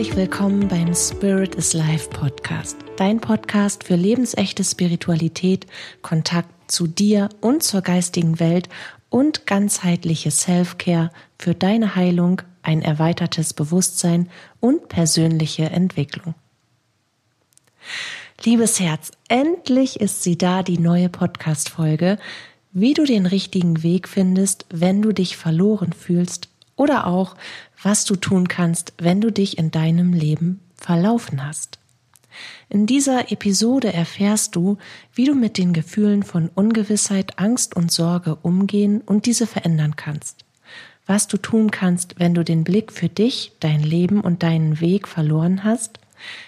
Herzlich willkommen beim Spirit is Life Podcast, dein Podcast für lebensechte Spiritualität, Kontakt zu dir und zur geistigen Welt und ganzheitliche Self-Care für deine Heilung, ein erweitertes Bewusstsein und persönliche Entwicklung. Liebes Herz, endlich ist sie da, die neue Podcast-Folge, wie du den richtigen Weg findest, wenn du dich verloren fühlst oder auch, was du tun kannst, wenn du dich in deinem Leben verlaufen hast. In dieser Episode erfährst du, wie du mit den Gefühlen von Ungewissheit, Angst und Sorge umgehen und diese verändern kannst. Was du tun kannst, wenn du den Blick für dich, dein Leben und deinen Weg verloren hast,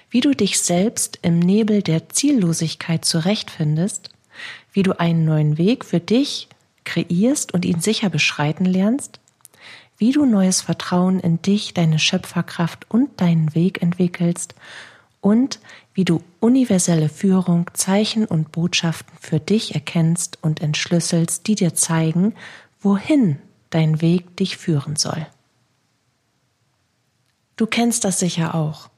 wie du dich selbst im Nebel der Ziellosigkeit zurechtfindest, wie du einen neuen Weg für dich kreierst und ihn sicher beschreiten lernst, wie du neues Vertrauen in dich, deine Schöpferkraft und deinen Weg entwickelst und wie du universelle Führung, Zeichen und Botschaften für dich erkennst und entschlüsselst, die dir zeigen, wohin dein Weg dich führen soll. Du kennst das sicher auch.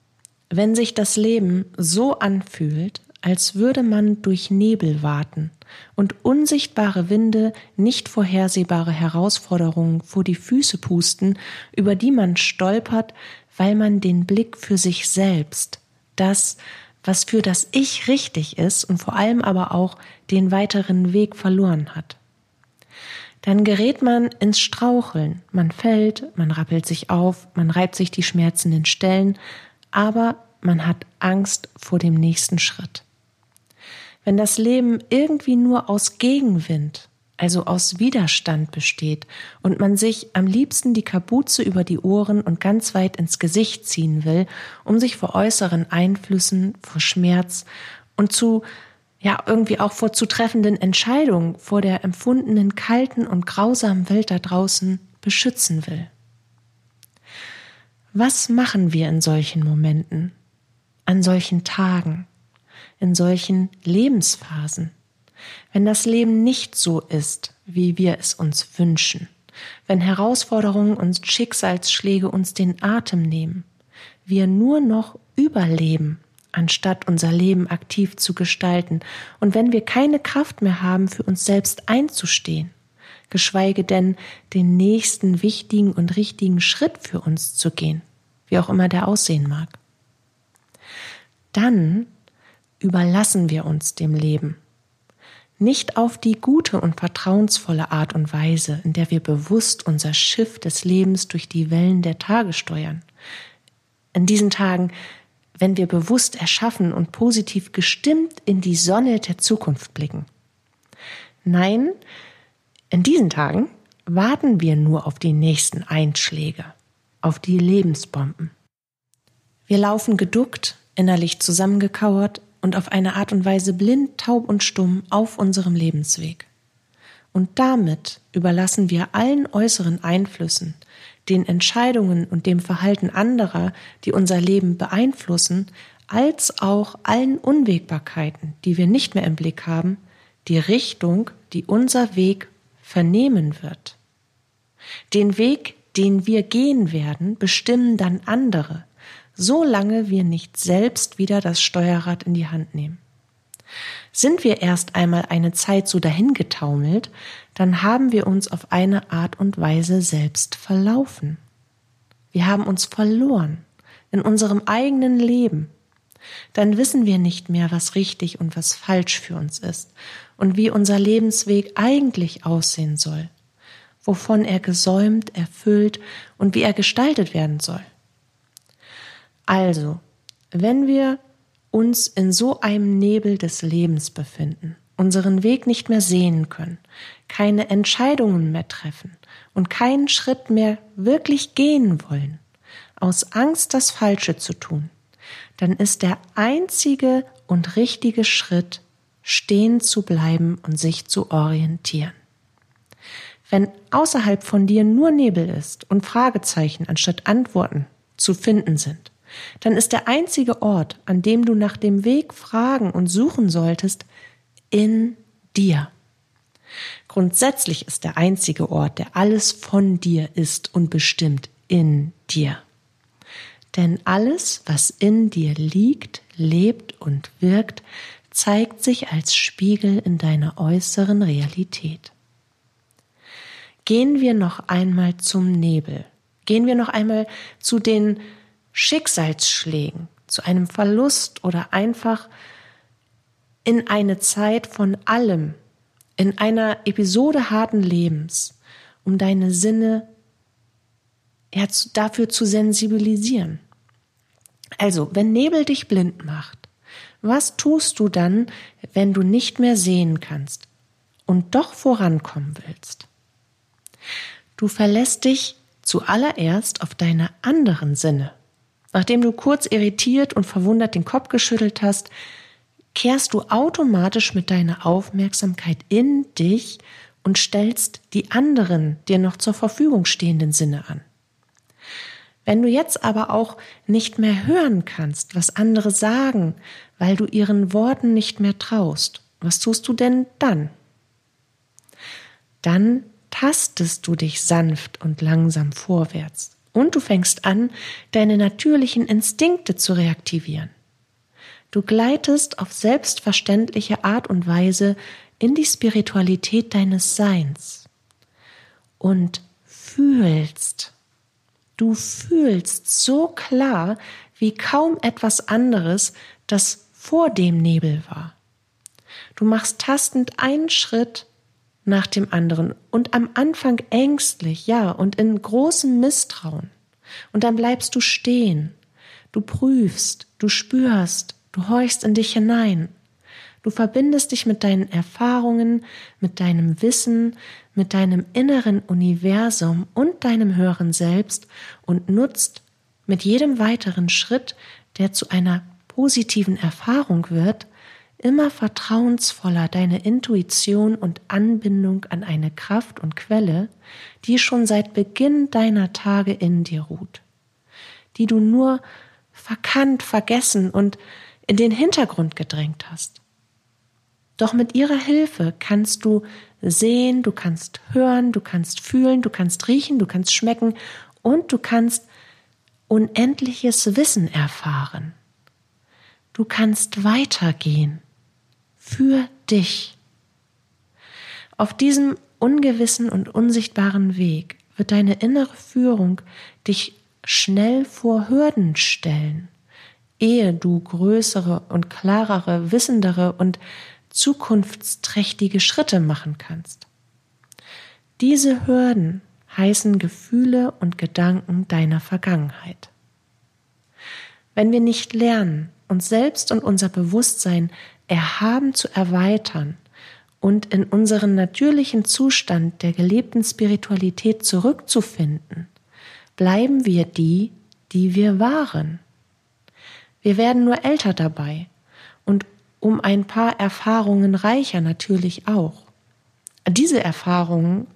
Wenn sich das Leben so anfühlt, als würde man durch Nebel warten und unsichtbare Winde nicht vorhersehbare Herausforderungen vor die Füße pusten, über die man stolpert, weil man den Blick für sich selbst, das, was für das Ich richtig ist und vor allem aber auch den weiteren Weg verloren hat. Dann gerät man ins Straucheln, man fällt, man rappelt sich auf, man reibt sich die schmerzenden Stellen, aber man hat Angst vor dem nächsten Schritt wenn das Leben irgendwie nur aus Gegenwind, also aus Widerstand besteht und man sich am liebsten die Kapuze über die Ohren und ganz weit ins Gesicht ziehen will, um sich vor äußeren Einflüssen, vor Schmerz und zu ja irgendwie auch vor zu treffenden Entscheidungen, vor der empfundenen kalten und grausamen Welt da draußen beschützen will. Was machen wir in solchen Momenten, an solchen Tagen? In solchen Lebensphasen. Wenn das Leben nicht so ist, wie wir es uns wünschen, wenn Herausforderungen und Schicksalsschläge uns den Atem nehmen, wir nur noch überleben, anstatt unser Leben aktiv zu gestalten, und wenn wir keine Kraft mehr haben, für uns selbst einzustehen, geschweige denn den nächsten wichtigen und richtigen Schritt für uns zu gehen, wie auch immer der aussehen mag, dann überlassen wir uns dem Leben. Nicht auf die gute und vertrauensvolle Art und Weise, in der wir bewusst unser Schiff des Lebens durch die Wellen der Tage steuern. In diesen Tagen, wenn wir bewusst erschaffen und positiv gestimmt in die Sonne der Zukunft blicken. Nein, in diesen Tagen warten wir nur auf die nächsten Einschläge, auf die Lebensbomben. Wir laufen geduckt, innerlich zusammengekauert und auf eine Art und Weise blind, taub und stumm auf unserem Lebensweg. Und damit überlassen wir allen äußeren Einflüssen, den Entscheidungen und dem Verhalten anderer, die unser Leben beeinflussen, als auch allen Unwägbarkeiten, die wir nicht mehr im Blick haben, die Richtung, die unser Weg vernehmen wird. Den Weg, den wir gehen werden, bestimmen dann andere, solange wir nicht selbst wieder das Steuerrad in die Hand nehmen. Sind wir erst einmal eine Zeit so dahingetaumelt, dann haben wir uns auf eine Art und Weise selbst verlaufen. Wir haben uns verloren in unserem eigenen Leben. Dann wissen wir nicht mehr, was richtig und was falsch für uns ist und wie unser Lebensweg eigentlich aussehen soll, wovon er gesäumt, erfüllt und wie er gestaltet werden soll. Also, wenn wir uns in so einem Nebel des Lebens befinden, unseren Weg nicht mehr sehen können, keine Entscheidungen mehr treffen und keinen Schritt mehr wirklich gehen wollen, aus Angst das Falsche zu tun, dann ist der einzige und richtige Schritt, stehen zu bleiben und sich zu orientieren. Wenn außerhalb von dir nur Nebel ist und Fragezeichen anstatt Antworten zu finden sind, dann ist der einzige Ort, an dem du nach dem Weg fragen und suchen solltest, in dir. Grundsätzlich ist der einzige Ort, der alles von dir ist und bestimmt, in dir. denn alles, was in dir liegt, lebt und wirkt, zeigt sich als Spiegel in deiner äußeren Realität. Gehen wir noch einmal zum Nebel. Gehen wir noch einmal zu den Schicksalsschlägen, zu einem Verlust oder einfach in eine Zeit von allem, in einer Episode harten Lebens, um deine Sinne ja, dafür zu sensibilisieren. Also, wenn Nebel dich blind macht, was tust du dann, wenn du nicht mehr sehen kannst und doch vorankommen willst? Du verlässt dich zuallererst auf deine anderen Sinne. Nachdem du kurz irritiert und verwundert den Kopf geschüttelt hast, kehrst du automatisch mit deiner Aufmerksamkeit in dich und stellst die anderen dir noch zur Verfügung stehenden Sinne an. Wenn du jetzt aber auch nicht mehr hören kannst, was andere sagen, weil du ihren Worten nicht mehr traust, was tust du denn dann? Dann tastest du dich sanft und langsam vorwärts und du fängst an, deine natürlichen Instinkte zu reaktivieren. Du gleitest auf selbstverständliche Art und Weise in die Spiritualität deines Seins und fühlst. Du fühlst so klar wie kaum etwas anderes, das vor dem Nebel war. Du machst tastend einen Schritt nach dem anderen und am Anfang ängstlich, ja, und in großem Misstrauen. Und dann bleibst du stehen. Du prüfst, du spürst, du horchst in dich hinein. Du verbindest dich mit deinen Erfahrungen, mit deinem Wissen, mit deinem inneren Universum und deinem höheren Selbst und nutzt mit jedem weiteren Schritt, der zu einer positiven Erfahrung wird, immer vertrauensvoller deine Intuition und Anbindung an eine Kraft und Quelle, die schon seit Beginn deiner Tage in dir ruht, die du nur verkannt, vergessen und in den Hintergrund gedrängt hast. Doch mit ihrer Hilfe kannst du sehen, du kannst hören, du kannst fühlen, du kannst riechen, du kannst schmecken und du kannst unendliches Wissen erfahren. Du kannst weitergehen für dich. Auf diesem ungewissen und unsichtbaren Weg wird deine innere Führung dich schnell vor Hürden stellen, ehe du größere und klarere, wissendere und zukunftsträchtige Schritte machen kannst. Diese Hürden heißen Gefühle und Gedanken deiner Vergangenheit. Wenn wir nicht lernen, uns selbst und unser Bewusstsein erhaben zu erweitern und in unseren natürlichen Zustand der gelebten Spiritualität zurückzufinden, bleiben wir die, die wir waren. Wir werden nur älter dabei und um ein paar Erfahrungen reicher natürlich auch. Diese Erfahrungen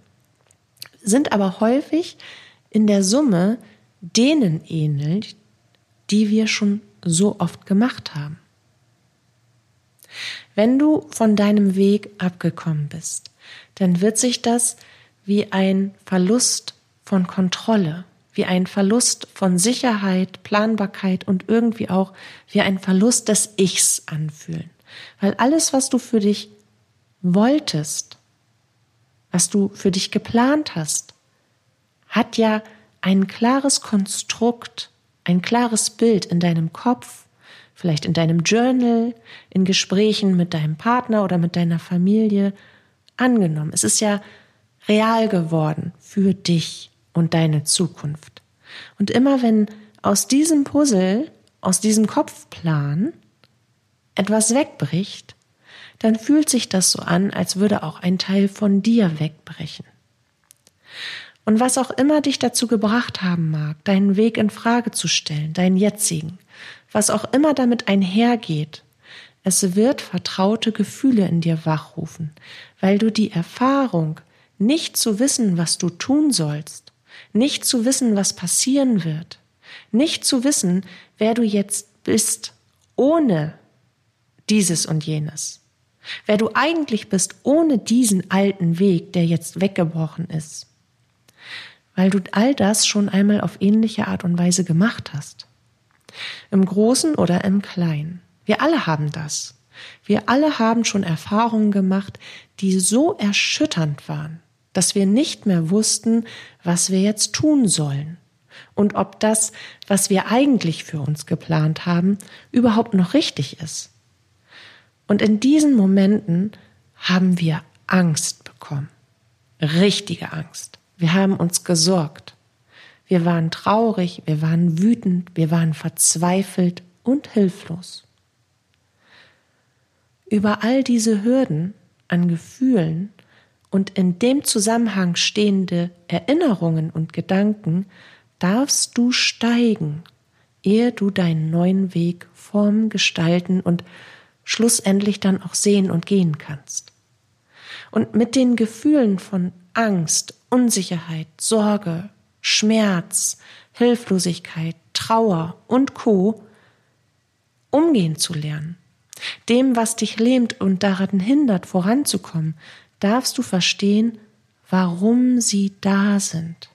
sind aber häufig in der Summe denen ähnlich, die wir schon so oft gemacht haben. Wenn du von deinem Weg abgekommen bist, dann wird sich das wie ein Verlust von Kontrolle, wie ein Verlust von Sicherheit, Planbarkeit und irgendwie auch wie ein Verlust des Ichs anfühlen. Weil alles, was du für dich wolltest, was du für dich geplant hast, hat ja ein klares Konstrukt, ein klares Bild in deinem Kopf vielleicht in deinem Journal, in Gesprächen mit deinem Partner oder mit deiner Familie angenommen. Es ist ja real geworden für dich und deine Zukunft. Und immer wenn aus diesem Puzzle, aus diesem Kopfplan etwas wegbricht, dann fühlt sich das so an, als würde auch ein Teil von dir wegbrechen. Und was auch immer dich dazu gebracht haben mag, deinen Weg in Frage zu stellen, deinen jetzigen, was auch immer damit einhergeht, es wird vertraute Gefühle in dir wachrufen, weil du die Erfahrung, nicht zu wissen, was du tun sollst, nicht zu wissen, was passieren wird, nicht zu wissen, wer du jetzt bist, ohne dieses und jenes, wer du eigentlich bist, ohne diesen alten Weg, der jetzt weggebrochen ist, weil du all das schon einmal auf ähnliche Art und Weise gemacht hast Im Großen oder im Kleinen. Wir alle haben das. Wir alle haben schon Erfahrungen gemacht, die so erschütternd waren, dass wir nicht mehr wussten, was wir jetzt tun sollen und ob das, was wir eigentlich für uns geplant haben, überhaupt noch richtig ist. Und in diesen Momenten haben wir Angst bekommen. Richtige Angst. Wir haben uns gesorgt. Wir waren traurig, wir waren wütend, wir waren verzweifelt und hilflos. Über all diese Hürden an Gefühlen und in dem Zusammenhang stehende Erinnerungen und Gedanken darfst du steigen, ehe du deinen neuen Weg formen, gestalten und schlussendlich dann auch sehen und gehen kannst. Und mit den Gefühlen von Angst, Unsicherheit, Sorge, Schmerz, Hilflosigkeit, Trauer und Co umgehen zu lernen. Dem, was dich lähmt und daran hindert, voranzukommen, darfst du verstehen, warum sie da sind.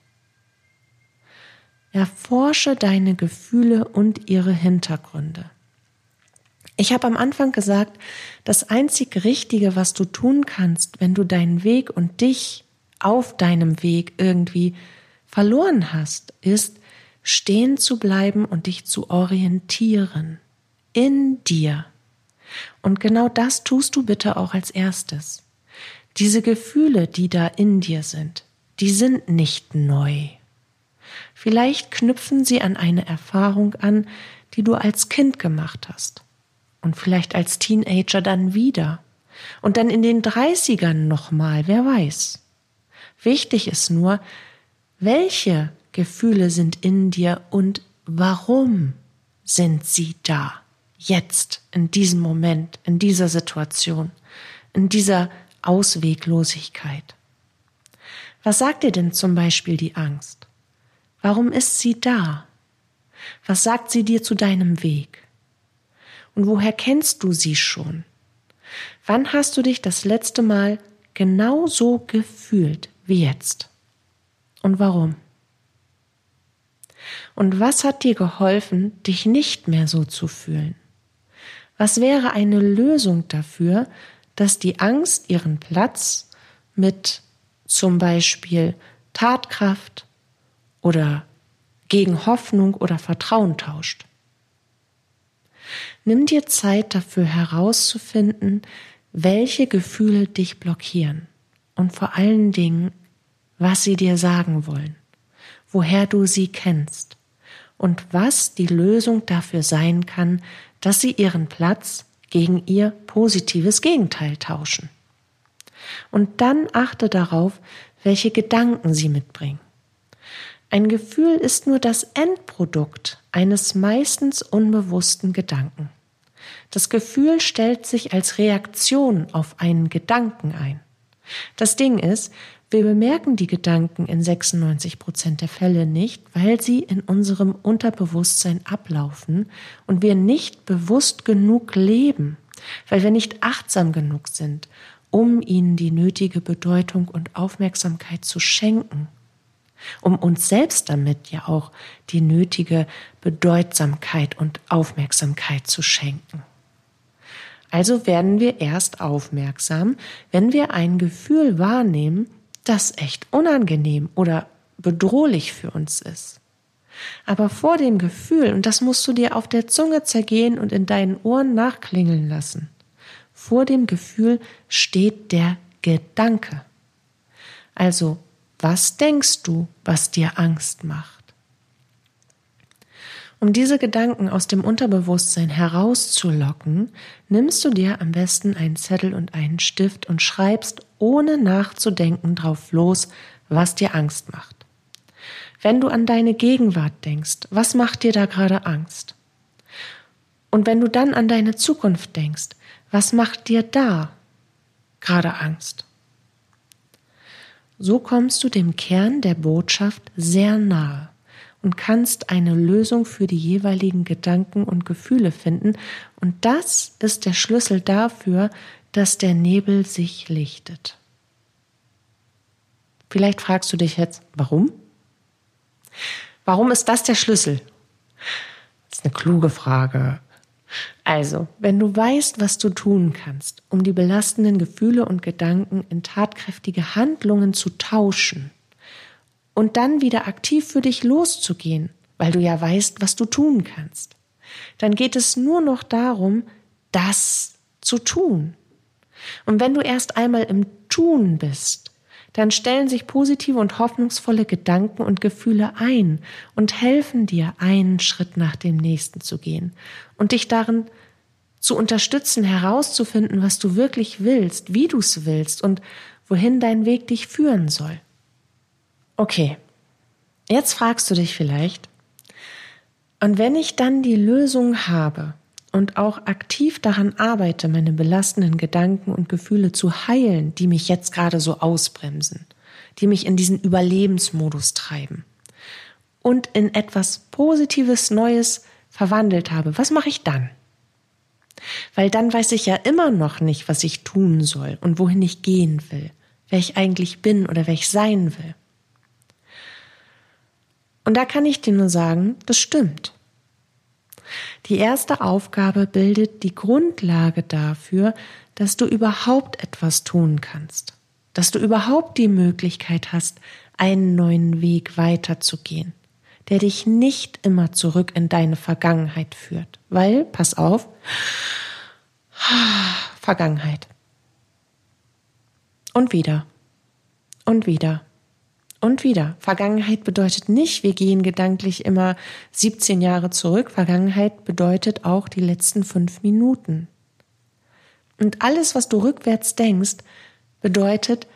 Erforsche deine Gefühle und ihre Hintergründe. Ich habe am Anfang gesagt, das einzig Richtige, was du tun kannst, wenn du deinen Weg und dich auf deinem Weg irgendwie verloren hast, ist, stehen zu bleiben und dich zu orientieren. In dir. Und genau das tust du bitte auch als erstes. Diese Gefühle, die da in dir sind, die sind nicht neu. Vielleicht knüpfen sie an eine Erfahrung an, die du als Kind gemacht hast. Und vielleicht als Teenager dann wieder. Und dann in den Dreißigern nochmal, wer weiß. Wichtig ist nur, welche Gefühle sind in dir und warum sind sie da? Jetzt, in diesem Moment, in dieser Situation, in dieser Ausweglosigkeit. Was sagt dir denn zum Beispiel die Angst? Warum ist sie da? Was sagt sie dir zu deinem Weg? Und woher kennst du sie schon? Wann hast du dich das letzte Mal genau so gefühlt wie jetzt? Und warum? Und was hat dir geholfen, dich nicht mehr so zu fühlen? Was wäre eine Lösung dafür, dass die Angst ihren Platz mit zum Beispiel Tatkraft, oder gegen Hoffnung oder Vertrauen tauscht. Nimm dir Zeit dafür herauszufinden, welche Gefühle dich blockieren und vor allen Dingen, was sie dir sagen wollen, woher du sie kennst und was die Lösung dafür sein kann, dass sie ihren Platz gegen ihr positives Gegenteil tauschen. Und dann achte darauf, welche Gedanken sie mitbringen. Ein Gefühl ist nur das Endprodukt eines meistens unbewussten Gedanken. Das Gefühl stellt sich als Reaktion auf einen Gedanken ein. Das Ding ist, wir bemerken die Gedanken in 96 Prozent der Fälle nicht, weil sie in unserem Unterbewusstsein ablaufen und wir nicht bewusst genug leben, weil wir nicht achtsam genug sind, um ihnen die nötige Bedeutung und Aufmerksamkeit zu schenken um uns selbst damit ja auch die nötige Bedeutsamkeit und Aufmerksamkeit zu schenken. Also werden wir erst aufmerksam, wenn wir ein Gefühl wahrnehmen, das echt unangenehm oder bedrohlich für uns ist. Aber vor dem Gefühl, und das musst du dir auf der Zunge zergehen und in deinen Ohren nachklingeln lassen, vor dem Gefühl steht der Gedanke. Also was denkst du, was dir Angst macht? Um diese Gedanken aus dem Unterbewusstsein herauszulocken, nimmst du dir am besten einen Zettel und einen Stift und schreibst ohne nachzudenken drauf los, was dir Angst macht. Wenn du an deine Gegenwart denkst, was macht dir da gerade Angst? Und wenn du dann an deine Zukunft denkst, was macht dir da gerade Angst? So kommst du dem Kern der Botschaft sehr nahe und kannst eine Lösung für die jeweiligen Gedanken und Gefühle finden. Und das ist der Schlüssel dafür, dass der Nebel sich lichtet. Vielleicht fragst du dich jetzt, warum? Warum ist das der Schlüssel? Das ist eine kluge Frage. Also, wenn du weißt, was du tun kannst, um die belastenden Gefühle und Gedanken in tatkräftige Handlungen zu tauschen und dann wieder aktiv für dich loszugehen, weil du ja weißt, was du tun kannst, dann geht es nur noch darum, das zu tun. Und wenn du erst einmal im Tun bist, dann stellen sich positive und hoffnungsvolle Gedanken und Gefühle ein und helfen dir, einen Schritt nach dem nächsten zu gehen und dich darin zu unterstützen, herauszufinden, was du wirklich willst, wie du es willst und wohin dein Weg dich führen soll. Okay, jetzt fragst du dich vielleicht, und wenn ich dann die Lösung habe und auch aktiv daran arbeite, meine belastenden Gedanken und Gefühle zu heilen, die mich jetzt gerade so ausbremsen, die mich in diesen Überlebensmodus treiben und in etwas Positives, Neues verwandelt habe, was mache ich dann? Weil dann weiß ich ja immer noch nicht, was ich tun soll und wohin ich gehen will, wer ich eigentlich bin oder wer ich sein will. Und da kann ich dir nur sagen, das stimmt. Die erste Aufgabe bildet die Grundlage dafür, dass du überhaupt etwas tun kannst, dass du überhaupt die Möglichkeit hast, einen neuen Weg weiterzugehen, der dich nicht immer zurück in deine Vergangenheit führt. Weil, pass auf, Vergangenheit. Und wieder. Und wieder und wieder. Vergangenheit bedeutet nicht, wir gehen gedanklich immer 17 Jahre zurück. Vergangenheit bedeutet auch die letzten fünf Minuten. Und alles, was du rückwärts denkst, bedeutet,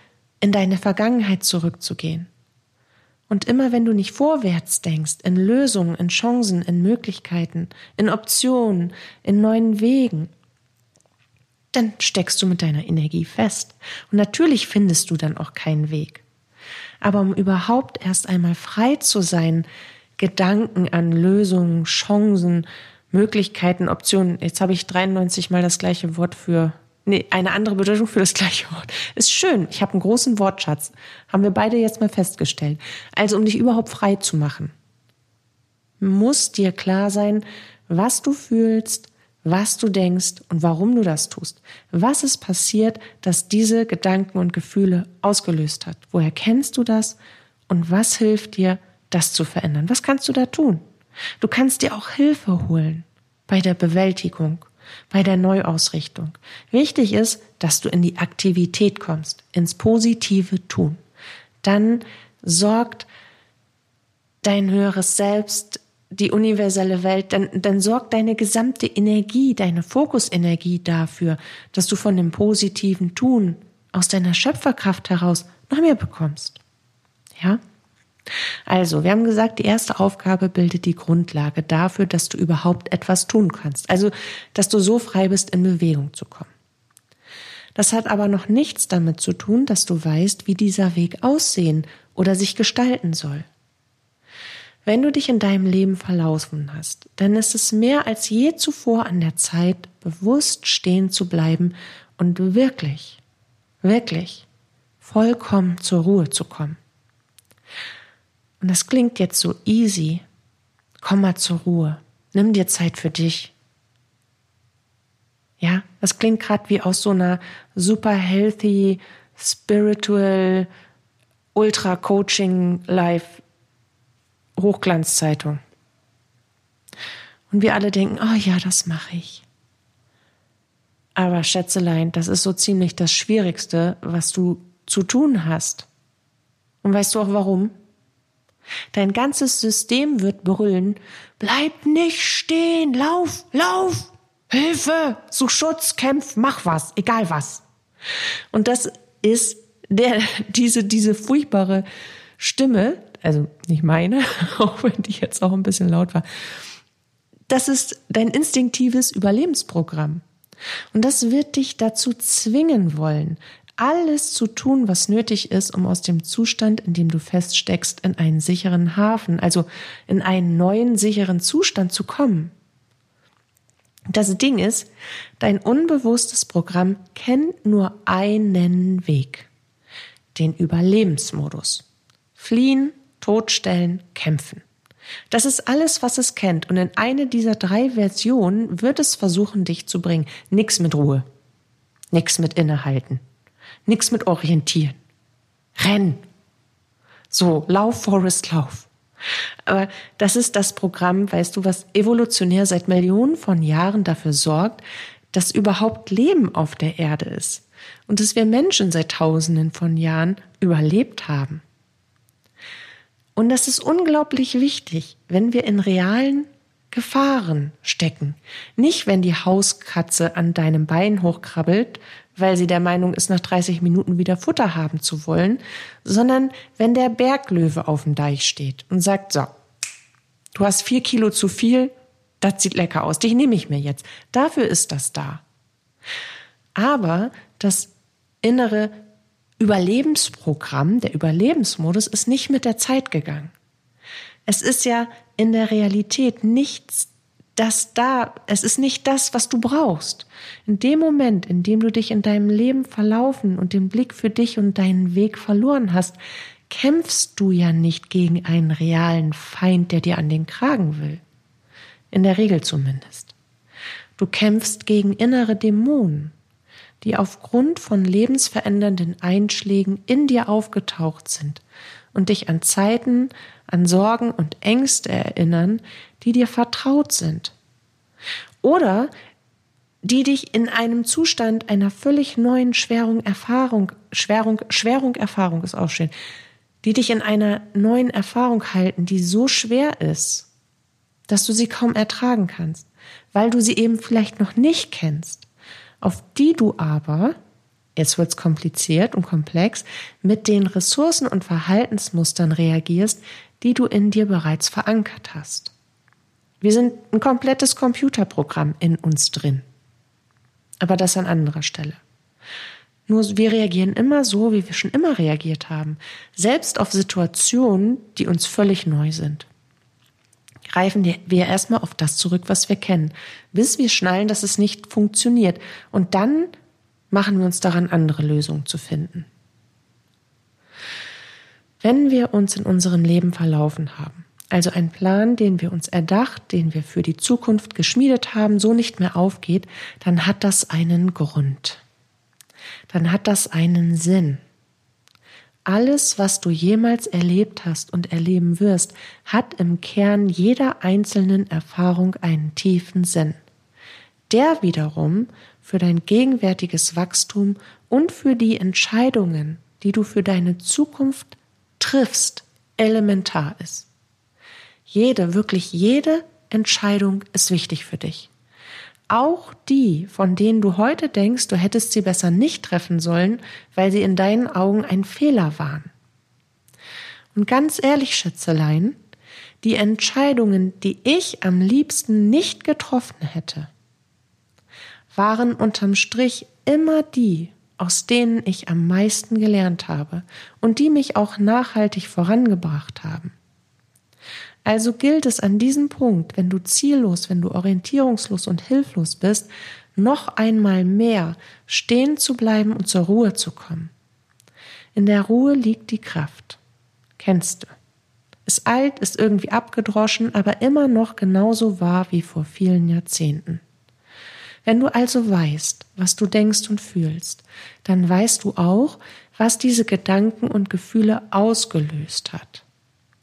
in deine Vergangenheit zurückzugehen. Und immer wenn du nicht vorwärts denkst, in Lösungen, in Chancen, in Möglichkeiten, in Optionen, in neuen Wegen, dann steckst du mit deiner Energie fest. Und natürlich findest du dann auch keinen Weg. Aber um überhaupt erst einmal frei zu sein, Gedanken an Lösungen, Chancen, Möglichkeiten, Optionen. Jetzt habe ich 93 mal das gleiche Wort für, nee, eine andere Bedeutung für das gleiche Wort. Ist schön. Ich habe einen großen Wortschatz. Haben wir beide jetzt mal festgestellt. Also, um dich überhaupt frei zu machen, muss dir klar sein, was du fühlst, was du denkst und warum du das tust. Was ist passiert, dass diese Gedanken und Gefühle ausgelöst hat? Woher kennst du das? Und was hilft dir, das zu verändern? Was kannst du da tun? Du kannst dir auch Hilfe holen bei der Bewältigung, bei der Neuausrichtung. Wichtig ist, dass du in die Aktivität kommst, ins positive Tun. Dann sorgt dein höheres Selbst die universelle Welt, dann, dann sorgt deine gesamte Energie, deine Fokusenergie dafür, dass du von dem positiven Tun aus deiner Schöpferkraft heraus noch mehr bekommst. Ja? Also, wir haben gesagt, die erste Aufgabe bildet die Grundlage dafür, dass du überhaupt etwas tun kannst. Also, dass du so frei bist, in Bewegung zu kommen. Das hat aber noch nichts damit zu tun, dass du weißt, wie dieser Weg aussehen oder sich gestalten soll. Wenn du dich in deinem Leben verlaufen hast, dann ist es mehr als je zuvor an der Zeit, bewusst stehen zu bleiben und wirklich, wirklich vollkommen zur Ruhe zu kommen. Und das klingt jetzt so easy. Komm mal zur Ruhe. Nimm dir Zeit für dich. Ja, das klingt gerade wie aus so einer super healthy, spiritual, ultra coaching life Hochglanzzeitung. Und wir alle denken, oh ja, das mache ich. Aber Schätzelein, das ist so ziemlich das Schwierigste, was du zu tun hast. Und weißt du auch warum? Dein ganzes System wird brüllen, bleib nicht stehen, lauf, lauf, Hilfe, such Schutz, kämpf, mach was, egal was. Und das ist der, diese, diese furchtbare Stimme, also nicht meine, auch wenn die jetzt auch ein bisschen laut war. Das ist dein instinktives Überlebensprogramm. Und das wird dich dazu zwingen wollen, alles zu tun, was nötig ist, um aus dem Zustand, in dem du feststeckst, in einen sicheren Hafen, also in einen neuen sicheren Zustand zu kommen. Das Ding ist, dein unbewusstes Programm kennt nur einen Weg, den Überlebensmodus. Fliehen, totstellen, kämpfen. Das ist alles, was es kennt. Und in eine dieser drei Versionen wird es versuchen, dich zu bringen. Nix mit Ruhe. Nix mit Innehalten. Nix mit Orientieren. Renn. So, lauf, Forest, lauf. Aber das ist das Programm, weißt du, was evolutionär seit Millionen von Jahren dafür sorgt, dass überhaupt Leben auf der Erde ist und dass wir Menschen seit Tausenden von Jahren überlebt haben. Und das ist unglaublich wichtig, wenn wir in realen Gefahren stecken. Nicht, wenn die Hauskatze an deinem Bein hochkrabbelt, weil sie der Meinung ist, nach 30 Minuten wieder Futter haben zu wollen, sondern wenn der Berglöwe auf dem Deich steht und sagt, so, du hast vier Kilo zu viel, das sieht lecker aus, dich nehme ich mir jetzt. Dafür ist das da. Aber das innere Überlebensprogramm, der Überlebensmodus ist nicht mit der Zeit gegangen. Es ist ja in der Realität nichts das da, es ist nicht das, was du brauchst. In dem Moment, in dem du dich in deinem Leben verlaufen und den Blick für dich und deinen Weg verloren hast, kämpfst du ja nicht gegen einen realen Feind, der dir an den Kragen will. In der Regel zumindest. Du kämpfst gegen innere Dämonen, die aufgrund von lebensverändernden Einschlägen in dir aufgetaucht sind und dich an Zeiten, an Sorgen und Ängste erinnern, die dir vertraut sind. Oder die dich in einem Zustand einer völlig neuen Schwerung, Erfahrung, Schwerung, Schwerung, Erfahrung ist auch schön, die dich in einer neuen Erfahrung halten, die so schwer ist, dass du sie kaum ertragen kannst, weil du sie eben vielleicht noch nicht kennst auf die du aber, jetzt wird's kompliziert und komplex, mit den Ressourcen und Verhaltensmustern reagierst, die du in dir bereits verankert hast. Wir sind ein komplettes Computerprogramm in uns drin. Aber das an anderer Stelle. Nur wir reagieren immer so, wie wir schon immer reagiert haben, selbst auf Situationen, die uns völlig neu sind greifen wir erstmal auf das zurück, was wir kennen, bis wir schnallen, dass es nicht funktioniert. Und dann machen wir uns daran, andere Lösungen zu finden. Wenn wir uns in unserem Leben verlaufen haben, also ein Plan, den wir uns erdacht, den wir für die Zukunft geschmiedet haben, so nicht mehr aufgeht, dann hat das einen Grund. Dann hat das einen Sinn. Alles, was du jemals erlebt hast und erleben wirst, hat im Kern jeder einzelnen Erfahrung einen tiefen Sinn. Der wiederum für dein gegenwärtiges Wachstum und für die Entscheidungen, die du für deine Zukunft triffst, elementar ist. Jede, wirklich jede Entscheidung ist wichtig für dich. Auch die, von denen du heute denkst, du hättest sie besser nicht treffen sollen, weil sie in deinen Augen ein Fehler waren. Und ganz ehrlich, Schätzelein, die Entscheidungen, die ich am liebsten nicht getroffen hätte, waren unterm Strich immer die, aus denen ich am meisten gelernt habe und die mich auch nachhaltig vorangebracht haben. Also gilt es an diesem Punkt, wenn du ziellos, wenn du orientierungslos und hilflos bist, noch einmal mehr stehen zu bleiben und zur Ruhe zu kommen. In der Ruhe liegt die Kraft. Kennst du. Ist alt, ist irgendwie abgedroschen, aber immer noch genauso wahr wie vor vielen Jahrzehnten. Wenn du also weißt, was du denkst und fühlst, dann weißt du auch, was diese Gedanken und Gefühle ausgelöst hat.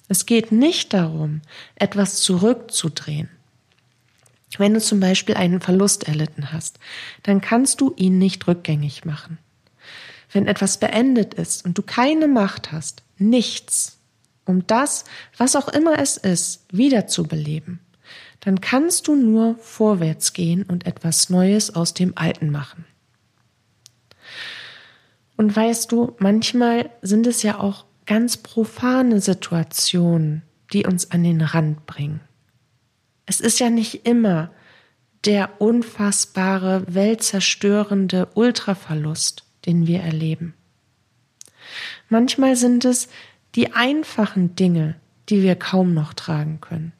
Es geht nicht darum, etwas zurückzudrehen. Wenn du zum Beispiel einen Verlust erlitten hast, dann kannst du ihn nicht rückgängig machen. Wenn etwas beendet ist und du keine Macht hast, nichts, um das, was auch immer es ist, wiederzubeleben, dann kannst du nur vorwärts gehen und etwas Neues aus dem Alten machen. Und weißt du, manchmal sind es ja auch ganz profane Situationen, die uns an den Rand bringen. Es ist ja nicht immer der unfassbare, weltzerstörende Ultraverlust, den wir erleben. Manchmal sind es die einfachen Dinge, die wir kaum noch tragen können.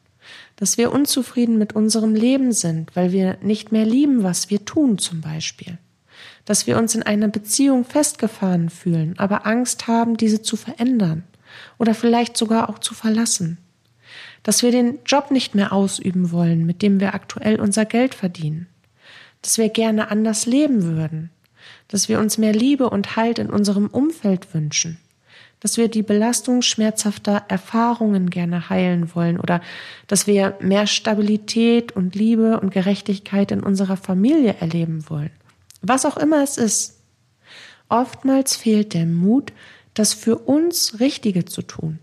Dass wir unzufrieden mit unserem Leben sind, weil wir nicht mehr lieben, was wir tun zum Beispiel dass wir uns in einer Beziehung festgefahren fühlen, aber Angst haben, diese zu verändern oder vielleicht sogar auch zu verlassen. dass wir den Job nicht mehr ausüben wollen, mit dem wir aktuell unser Geld verdienen, dass wir gerne anders leben würden, dass wir uns mehr Liebe und Halt in unserem Umfeld wünschen, dass wir die Belastung schmerzhafter Erfahrungen gerne heilen wollen oder dass wir mehr Stabilität und Liebe und Gerechtigkeit in unserer Familie erleben wollen. Was auch immer es ist. Oftmals fehlt der Mut, das für uns Richtige zu tun.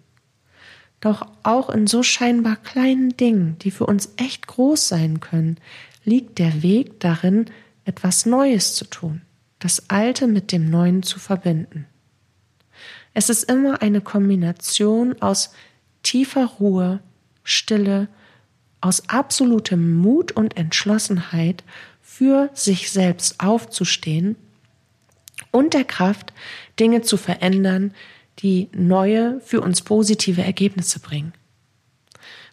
Doch auch in so scheinbar kleinen Dingen, die für uns echt groß sein können, liegt der Weg darin, etwas Neues zu tun, das Alte mit dem Neuen zu verbinden. Es ist immer eine Kombination aus tiefer Ruhe, Stille, aus absolutem Mut und Entschlossenheit für sich selbst aufzustehen und der Kraft, Dinge zu verändern, die neue, für uns positive Ergebnisse bringen.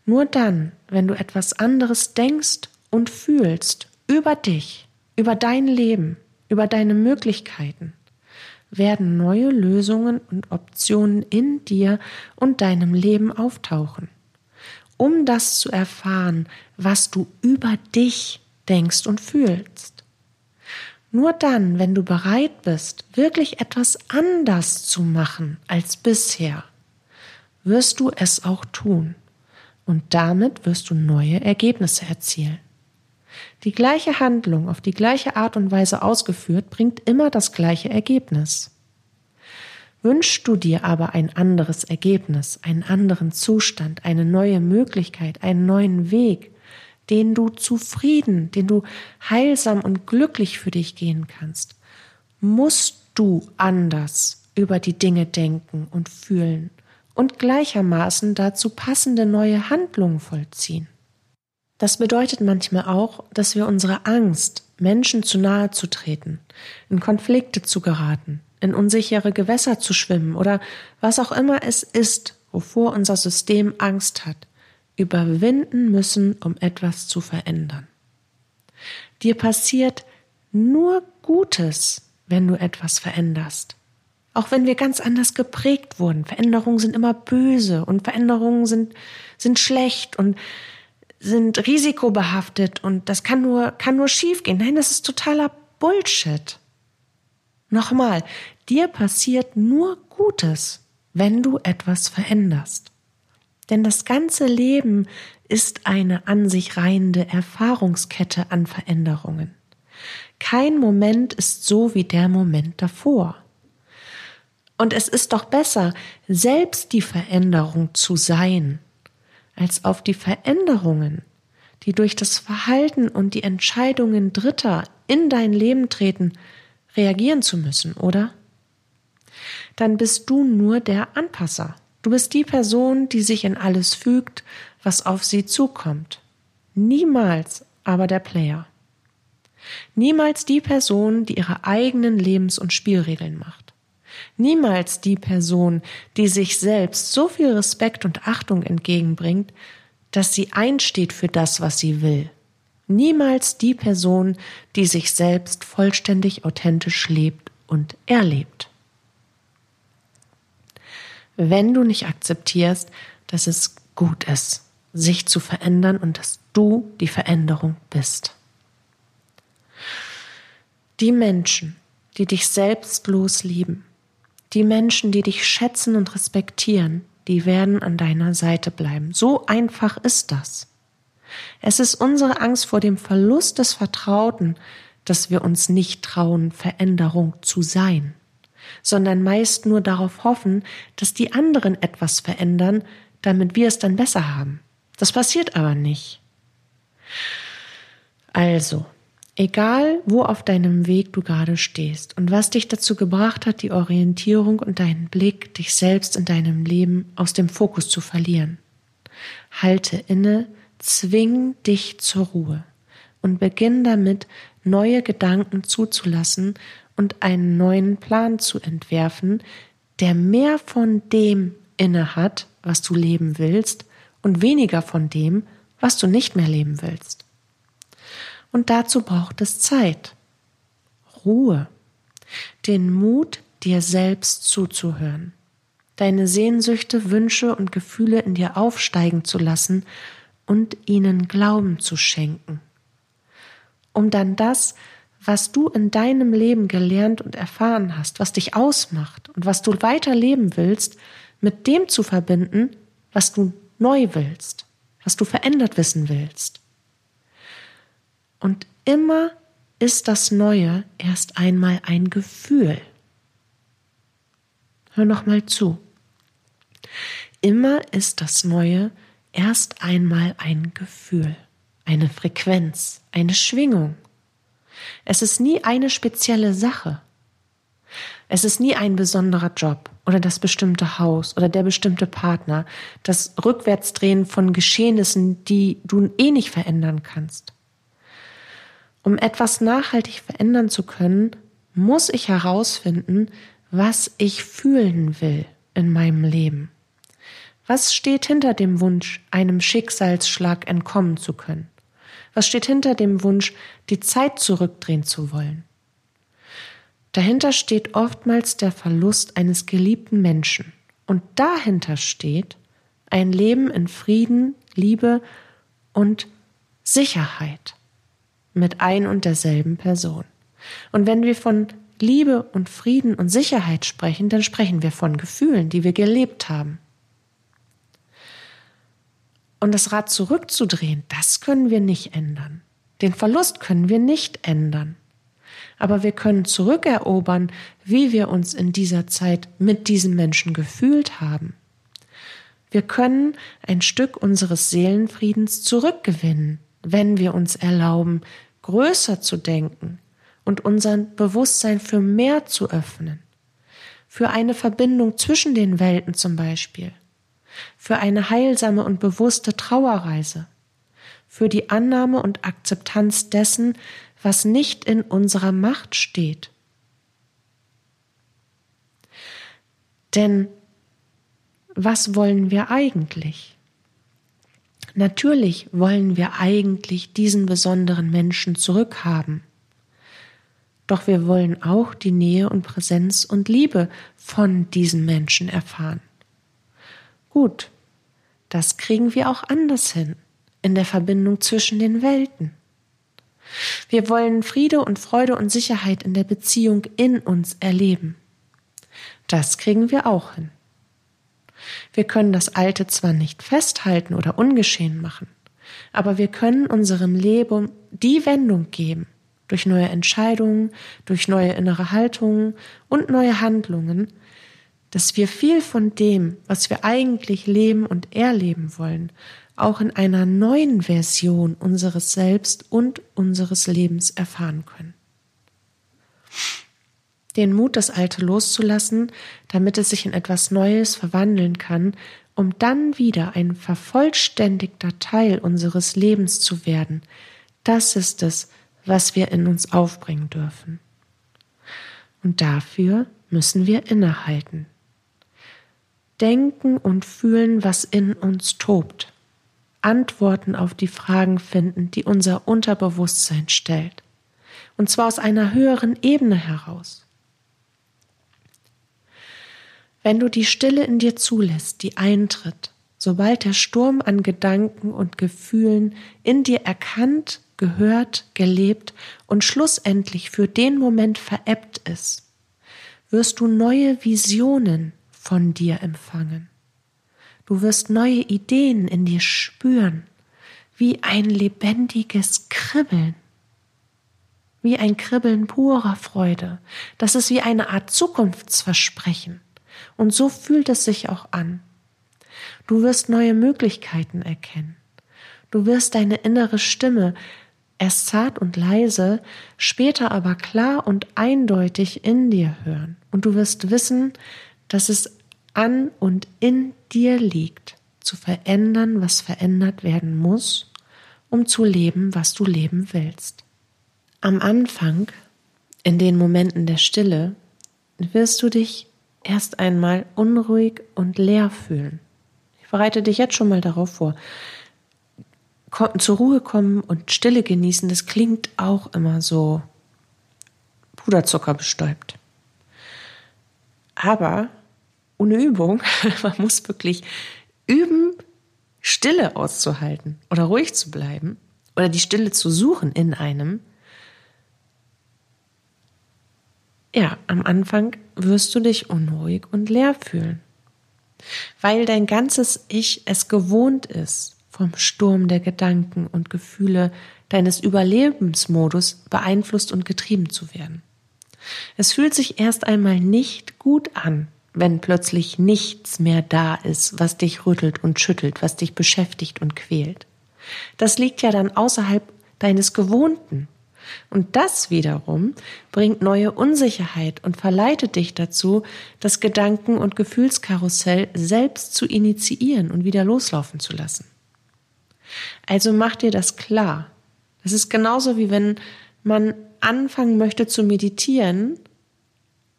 Nur dann, wenn du etwas anderes denkst und fühlst über dich, über dein Leben, über deine Möglichkeiten, werden neue Lösungen und Optionen in dir und deinem Leben auftauchen. Um das zu erfahren, was du über dich denkst und fühlst. Nur dann, wenn du bereit bist, wirklich etwas anders zu machen als bisher, wirst du es auch tun. Und damit wirst du neue Ergebnisse erzielen. Die gleiche Handlung auf die gleiche Art und Weise ausgeführt bringt immer das gleiche Ergebnis. Wünschst du dir aber ein anderes Ergebnis, einen anderen Zustand, eine neue Möglichkeit, einen neuen Weg, den du zufrieden, den du heilsam und glücklich für dich gehen kannst, musst du anders über die Dinge denken und fühlen und gleichermaßen dazu passende neue Handlungen vollziehen. Das bedeutet manchmal auch, dass wir unsere Angst, Menschen zu nahe zu treten, in Konflikte zu geraten, in unsichere Gewässer zu schwimmen oder was auch immer es ist, wovor unser System Angst hat, überwinden müssen, um etwas zu verändern. Dir passiert nur Gutes, wenn du etwas veränderst. Auch wenn wir ganz anders geprägt wurden. Veränderungen sind immer böse und Veränderungen sind, sind schlecht und sind risikobehaftet und das kann nur, kann nur schiefgehen. Nein, das ist totaler Bullshit. Nochmal, dir passiert nur Gutes, wenn du etwas veränderst. Denn das ganze Leben ist eine an sich reihende Erfahrungskette an Veränderungen. Kein Moment ist so wie der Moment davor. Und es ist doch besser, selbst die Veränderung zu sein, als auf die Veränderungen, die durch das Verhalten und die Entscheidungen Dritter in dein Leben treten, reagieren zu müssen, oder? Dann bist du nur der Anpasser. Du bist die Person, die sich in alles fügt, was auf sie zukommt. Niemals aber der Player. Niemals die Person, die ihre eigenen Lebens- und Spielregeln macht. Niemals die Person, die sich selbst so viel Respekt und Achtung entgegenbringt, dass sie einsteht für das, was sie will. Niemals die Person, die sich selbst vollständig authentisch lebt und erlebt wenn du nicht akzeptierst, dass es gut ist, sich zu verändern und dass du die Veränderung bist. Die Menschen, die dich selbstlos lieben, die Menschen, die dich schätzen und respektieren, die werden an deiner Seite bleiben. So einfach ist das. Es ist unsere Angst vor dem Verlust des Vertrauten, dass wir uns nicht trauen, Veränderung zu sein sondern meist nur darauf hoffen, dass die anderen etwas verändern, damit wir es dann besser haben. Das passiert aber nicht. Also, egal wo auf deinem Weg du gerade stehst und was dich dazu gebracht hat, die Orientierung und deinen Blick, dich selbst in deinem Leben aus dem Fokus zu verlieren, halte inne, zwing dich zur Ruhe und beginn damit, neue Gedanken zuzulassen und einen neuen Plan zu entwerfen, der mehr von dem inne hat, was du leben willst, und weniger von dem, was du nicht mehr leben willst. Und dazu braucht es Zeit, Ruhe, den Mut, dir selbst zuzuhören, deine Sehnsüchte, Wünsche und Gefühle in dir aufsteigen zu lassen und ihnen Glauben zu schenken, um dann das, was du in deinem Leben gelernt und erfahren hast, was dich ausmacht und was du weiterleben willst, mit dem zu verbinden, was du neu willst, was du verändert wissen willst. Und immer ist das Neue erst einmal ein Gefühl. Hör noch mal zu. Immer ist das Neue erst einmal ein Gefühl, eine Frequenz, eine Schwingung. Es ist nie eine spezielle Sache. Es ist nie ein besonderer Job oder das bestimmte Haus oder der bestimmte Partner, das Rückwärtsdrehen von Geschehnissen, die du eh nicht verändern kannst. Um etwas nachhaltig verändern zu können, muss ich herausfinden, was ich fühlen will in meinem Leben. Was steht hinter dem Wunsch, einem Schicksalsschlag entkommen zu können? Was steht hinter dem Wunsch, die Zeit zurückdrehen zu wollen? Dahinter steht oftmals der Verlust eines geliebten Menschen. Und dahinter steht ein Leben in Frieden, Liebe und Sicherheit mit ein und derselben Person. Und wenn wir von Liebe und Frieden und Sicherheit sprechen, dann sprechen wir von Gefühlen, die wir gelebt haben. Und das Rad zurückzudrehen, das können wir nicht ändern. Den Verlust können wir nicht ändern. Aber wir können zurückerobern, wie wir uns in dieser Zeit mit diesem Menschen gefühlt haben. Wir können ein Stück unseres Seelenfriedens zurückgewinnen, wenn wir uns erlauben, größer zu denken und unser Bewusstsein für mehr zu öffnen. Für eine Verbindung zwischen den Welten zum Beispiel für eine heilsame und bewusste Trauerreise, für die Annahme und Akzeptanz dessen, was nicht in unserer Macht steht. Denn was wollen wir eigentlich? Natürlich wollen wir eigentlich diesen besonderen Menschen zurückhaben. Doch wir wollen auch die Nähe und Präsenz und Liebe von diesen Menschen erfahren. Gut, das kriegen wir auch anders hin, in der Verbindung zwischen den Welten. Wir wollen Friede und Freude und Sicherheit in der Beziehung in uns erleben. Das kriegen wir auch hin. Wir können das Alte zwar nicht festhalten oder ungeschehen machen, aber wir können unserem Leben die Wendung geben, durch neue Entscheidungen, durch neue innere Haltungen und neue Handlungen, dass wir viel von dem, was wir eigentlich leben und erleben wollen, auch in einer neuen Version unseres Selbst und unseres Lebens erfahren können. Den Mut, das Alte loszulassen, damit es sich in etwas Neues verwandeln kann, um dann wieder ein vervollständigter Teil unseres Lebens zu werden, das ist es, was wir in uns aufbringen dürfen. Und dafür müssen wir innehalten denken und fühlen, was in uns tobt. Antworten auf die Fragen finden, die unser Unterbewusstsein stellt. Und zwar aus einer höheren Ebene heraus. Wenn du die Stille in dir zulässt, die eintritt, sobald der Sturm an Gedanken und Gefühlen in dir erkannt, gehört, gelebt und schlussendlich für den Moment verebbt ist, wirst du neue Visionen, von dir empfangen. Du wirst neue Ideen in dir spüren, wie ein lebendiges Kribbeln, wie ein Kribbeln purer Freude. Das ist wie eine Art Zukunftsversprechen. Und so fühlt es sich auch an. Du wirst neue Möglichkeiten erkennen. Du wirst deine innere Stimme erst zart und leise, später aber klar und eindeutig in dir hören. Und du wirst wissen, dass es an und in dir liegt, zu verändern, was verändert werden muss, um zu leben, was du leben willst. Am Anfang, in den Momenten der Stille, wirst du dich erst einmal unruhig und leer fühlen. Ich bereite dich jetzt schon mal darauf vor. Zur Ruhe kommen und Stille genießen, das klingt auch immer so Puderzucker bestäubt. Aber ohne Übung. Man muss wirklich üben, Stille auszuhalten oder ruhig zu bleiben oder die Stille zu suchen in einem. Ja, am Anfang wirst du dich unruhig und leer fühlen, weil dein ganzes Ich es gewohnt ist, vom Sturm der Gedanken und Gefühle deines Überlebensmodus beeinflusst und getrieben zu werden. Es fühlt sich erst einmal nicht gut an, wenn plötzlich nichts mehr da ist, was dich rüttelt und schüttelt, was dich beschäftigt und quält. Das liegt ja dann außerhalb deines Gewohnten. Und das wiederum bringt neue Unsicherheit und verleitet dich dazu, das Gedanken- und Gefühlskarussell selbst zu initiieren und wieder loslaufen zu lassen. Also mach dir das klar. Das ist genauso wie wenn man anfangen möchte zu meditieren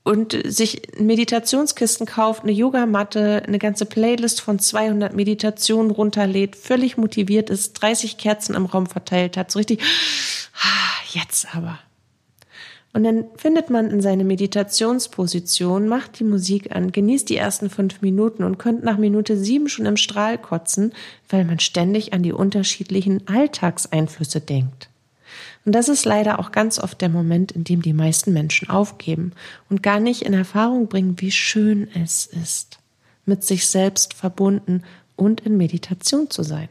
und sich Meditationskisten kauft, eine Yogamatte, eine ganze Playlist von 200 Meditationen runterlädt, völlig motiviert ist, 30 Kerzen im Raum verteilt hat, so richtig, ah, jetzt aber. Und dann findet man in seine Meditationsposition, macht die Musik an, genießt die ersten fünf Minuten und könnt nach Minute sieben schon im Strahl kotzen, weil man ständig an die unterschiedlichen Alltagseinflüsse denkt. Und das ist leider auch ganz oft der Moment, in dem die meisten Menschen aufgeben und gar nicht in Erfahrung bringen, wie schön es ist, mit sich selbst verbunden und in Meditation zu sein.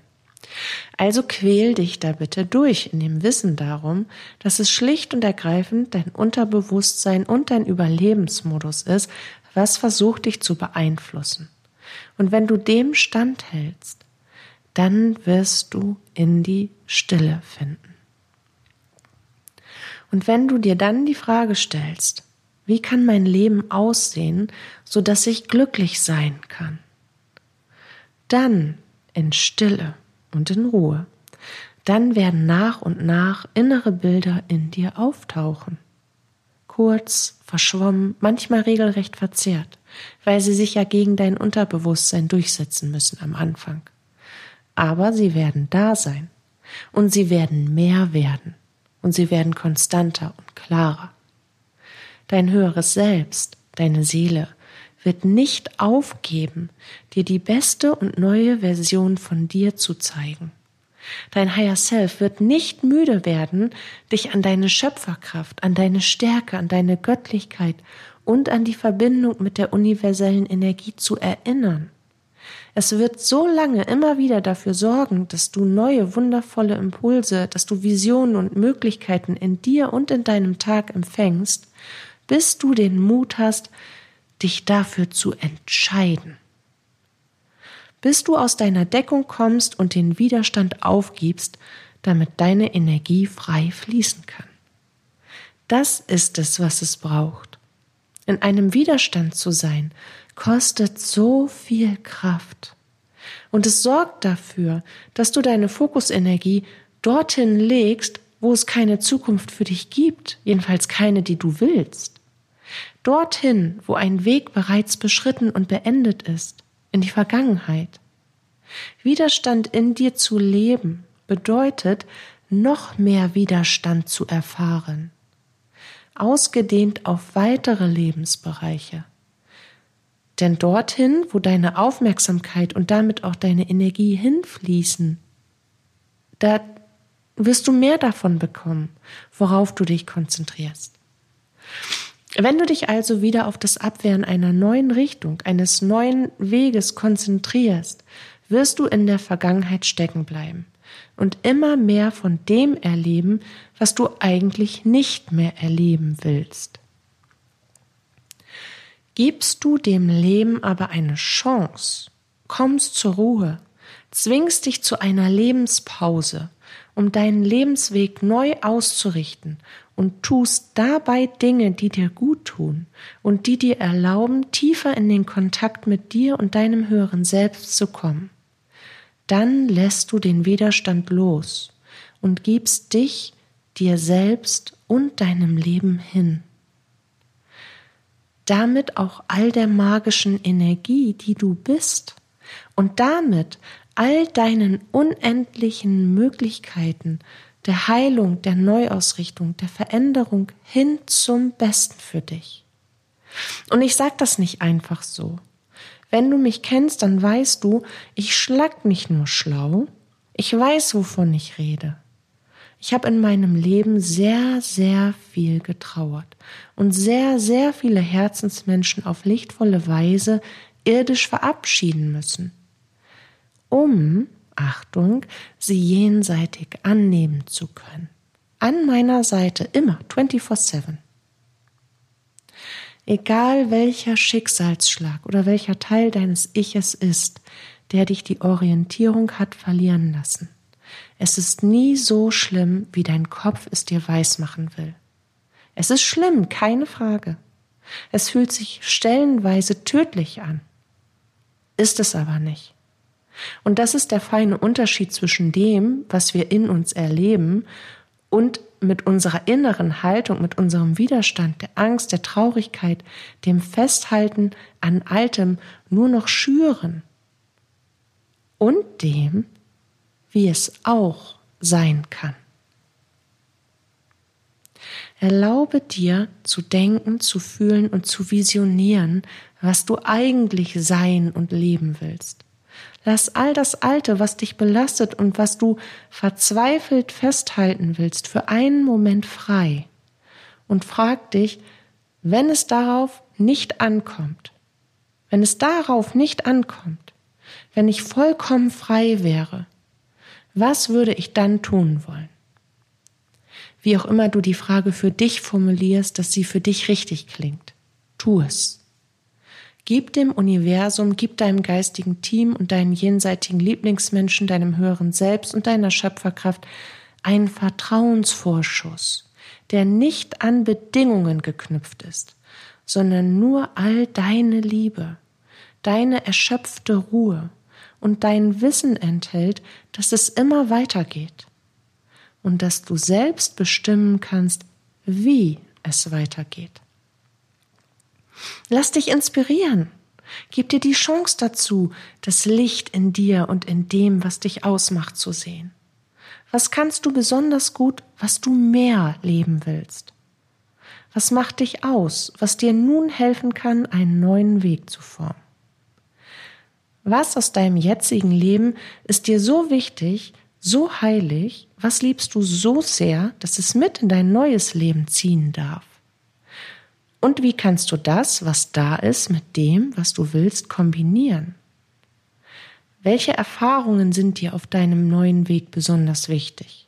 Also quäl dich da bitte durch in dem Wissen darum, dass es schlicht und ergreifend dein Unterbewusstsein und dein Überlebensmodus ist, was versucht dich zu beeinflussen. Und wenn du dem standhältst, dann wirst du in die Stille finden. Und wenn du dir dann die Frage stellst, wie kann mein Leben aussehen, so dass ich glücklich sein kann? Dann in Stille und in Ruhe. Dann werden nach und nach innere Bilder in dir auftauchen. Kurz, verschwommen, manchmal regelrecht verzerrt, weil sie sich ja gegen dein Unterbewusstsein durchsetzen müssen am Anfang. Aber sie werden da sein und sie werden mehr werden und sie werden konstanter und klarer. Dein höheres Selbst, deine Seele, wird nicht aufgeben, dir die beste und neue Version von dir zu zeigen. Dein Higher Self wird nicht müde werden, dich an deine Schöpferkraft, an deine Stärke, an deine Göttlichkeit und an die Verbindung mit der universellen Energie zu erinnern. Es wird so lange immer wieder dafür sorgen, dass du neue, wundervolle Impulse, dass du Visionen und Möglichkeiten in dir und in deinem Tag empfängst, bis du den Mut hast, dich dafür zu entscheiden. Bis du aus deiner Deckung kommst und den Widerstand aufgibst, damit deine Energie frei fließen kann. Das ist es, was es braucht. In einem Widerstand zu sein, kostet so viel Kraft. Und es sorgt dafür, dass du deine Fokusenergie dorthin legst, wo es keine Zukunft für dich gibt, jedenfalls keine, die du willst. Dorthin, wo ein Weg bereits beschritten und beendet ist, in die Vergangenheit. Widerstand in dir zu leben bedeutet, noch mehr Widerstand zu erfahren, ausgedehnt auf weitere Lebensbereiche. Denn dorthin, wo deine Aufmerksamkeit und damit auch deine Energie hinfließen, da wirst du mehr davon bekommen, worauf du dich konzentrierst. Wenn du dich also wieder auf das Abwehren einer neuen Richtung, eines neuen Weges konzentrierst, wirst du in der Vergangenheit stecken bleiben und immer mehr von dem erleben, was du eigentlich nicht mehr erleben willst. Gibst du dem Leben aber eine Chance, kommst zur Ruhe, zwingst dich zu einer Lebenspause, um deinen Lebensweg neu auszurichten und tust dabei Dinge, die dir gut tun und die dir erlauben, tiefer in den Kontakt mit dir und deinem höheren Selbst zu kommen. Dann lässt du den Widerstand los und gibst dich dir selbst und deinem Leben hin damit auch all der magischen Energie, die du bist und damit all deinen unendlichen Möglichkeiten der Heilung, der Neuausrichtung, der Veränderung hin zum Besten für dich. Und ich sage das nicht einfach so, Wenn du mich kennst, dann weißt du, ich schlag nicht nur schlau, ich weiß, wovon ich rede. Ich habe in meinem Leben sehr, sehr viel getrauert und sehr, sehr viele Herzensmenschen auf lichtvolle Weise irdisch verabschieden müssen, um, Achtung, sie jenseitig annehmen zu können. An meiner Seite immer 24-7. Egal welcher Schicksalsschlag oder welcher Teil deines Iches ist, der dich die Orientierung hat verlieren lassen. Es ist nie so schlimm, wie dein Kopf es dir weismachen will. Es ist schlimm, keine Frage. Es fühlt sich stellenweise tödlich an. Ist es aber nicht. Und das ist der feine Unterschied zwischen dem, was wir in uns erleben und mit unserer inneren Haltung, mit unserem Widerstand, der Angst, der Traurigkeit, dem Festhalten an Altem nur noch schüren und dem, wie es auch sein kann. Erlaube dir zu denken, zu fühlen und zu visionieren, was du eigentlich sein und leben willst. Lass all das Alte, was dich belastet und was du verzweifelt festhalten willst, für einen Moment frei und frag dich, wenn es darauf nicht ankommt, wenn es darauf nicht ankommt, wenn ich vollkommen frei wäre, was würde ich dann tun wollen? Wie auch immer du die Frage für dich formulierst, dass sie für dich richtig klingt. Tu es. Gib dem Universum, gib deinem geistigen Team und deinen jenseitigen Lieblingsmenschen, deinem höheren Selbst und deiner Schöpferkraft einen Vertrauensvorschuss, der nicht an Bedingungen geknüpft ist, sondern nur all deine Liebe, deine erschöpfte Ruhe, und dein Wissen enthält, dass es immer weitergeht und dass du selbst bestimmen kannst, wie es weitergeht. Lass dich inspirieren. Gib dir die Chance dazu, das Licht in dir und in dem, was dich ausmacht, zu sehen. Was kannst du besonders gut, was du mehr leben willst? Was macht dich aus, was dir nun helfen kann, einen neuen Weg zu formen? Was aus deinem jetzigen Leben ist dir so wichtig, so heilig, was liebst du so sehr, dass es mit in dein neues Leben ziehen darf? Und wie kannst du das, was da ist, mit dem, was du willst, kombinieren? Welche Erfahrungen sind dir auf deinem neuen Weg besonders wichtig?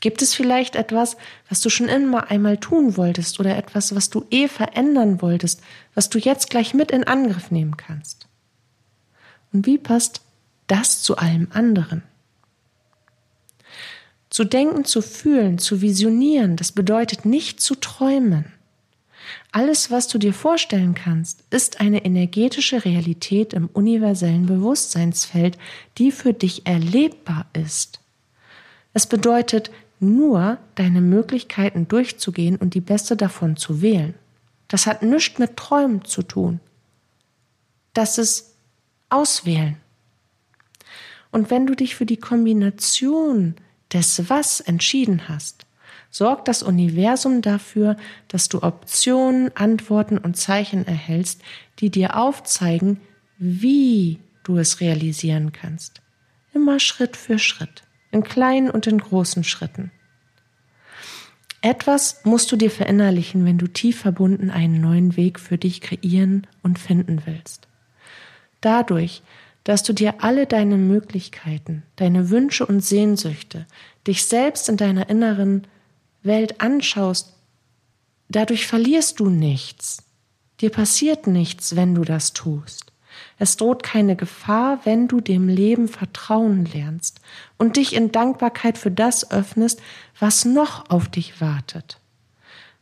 Gibt es vielleicht etwas, was du schon immer einmal tun wolltest oder etwas, was du eh verändern wolltest, was du jetzt gleich mit in Angriff nehmen kannst? Und wie passt das zu allem anderen? Zu denken, zu fühlen, zu visionieren, das bedeutet nicht zu träumen. Alles, was du dir vorstellen kannst, ist eine energetische Realität im universellen Bewusstseinsfeld, die für dich erlebbar ist. Es bedeutet nur, deine Möglichkeiten durchzugehen und die beste davon zu wählen. Das hat nichts mit Träumen zu tun. Das ist auswählen. Und wenn du dich für die Kombination des Was entschieden hast, sorgt das Universum dafür, dass du Optionen, Antworten und Zeichen erhältst, die dir aufzeigen, wie du es realisieren kannst. Immer Schritt für Schritt, in kleinen und in großen Schritten. Etwas musst du dir verinnerlichen, wenn du tief verbunden einen neuen Weg für dich kreieren und finden willst. Dadurch, dass du dir alle deine Möglichkeiten, deine Wünsche und Sehnsüchte, dich selbst in deiner inneren Welt anschaust, dadurch verlierst du nichts. Dir passiert nichts, wenn du das tust. Es droht keine Gefahr, wenn du dem Leben vertrauen lernst und dich in Dankbarkeit für das öffnest, was noch auf dich wartet.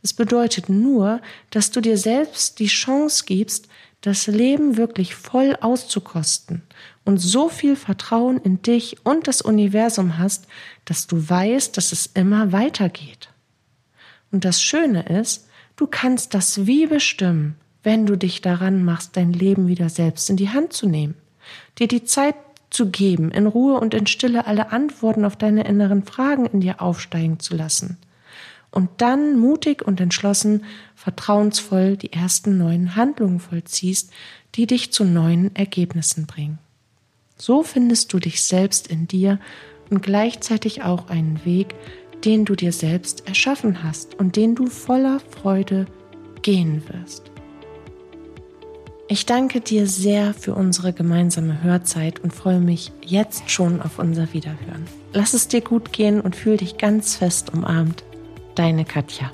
Es bedeutet nur, dass du dir selbst die Chance gibst, das Leben wirklich voll auszukosten und so viel Vertrauen in dich und das Universum hast, dass du weißt, dass es immer weitergeht. Und das Schöne ist, du kannst das wie bestimmen, wenn du dich daran machst, dein Leben wieder selbst in die Hand zu nehmen, dir die Zeit zu geben, in Ruhe und in Stille alle Antworten auf deine inneren Fragen in dir aufsteigen zu lassen und dann mutig und entschlossen, vertrauensvoll die ersten neuen Handlungen vollziehst, die dich zu neuen Ergebnissen bringen. So findest du dich selbst in dir und gleichzeitig auch einen Weg, den du dir selbst erschaffen hast und den du voller Freude gehen wirst. Ich danke dir sehr für unsere gemeinsame Hörzeit und freue mich jetzt schon auf unser Wiederhören. Lass es dir gut gehen und fühl dich ganz fest umarmt. Deine Katja.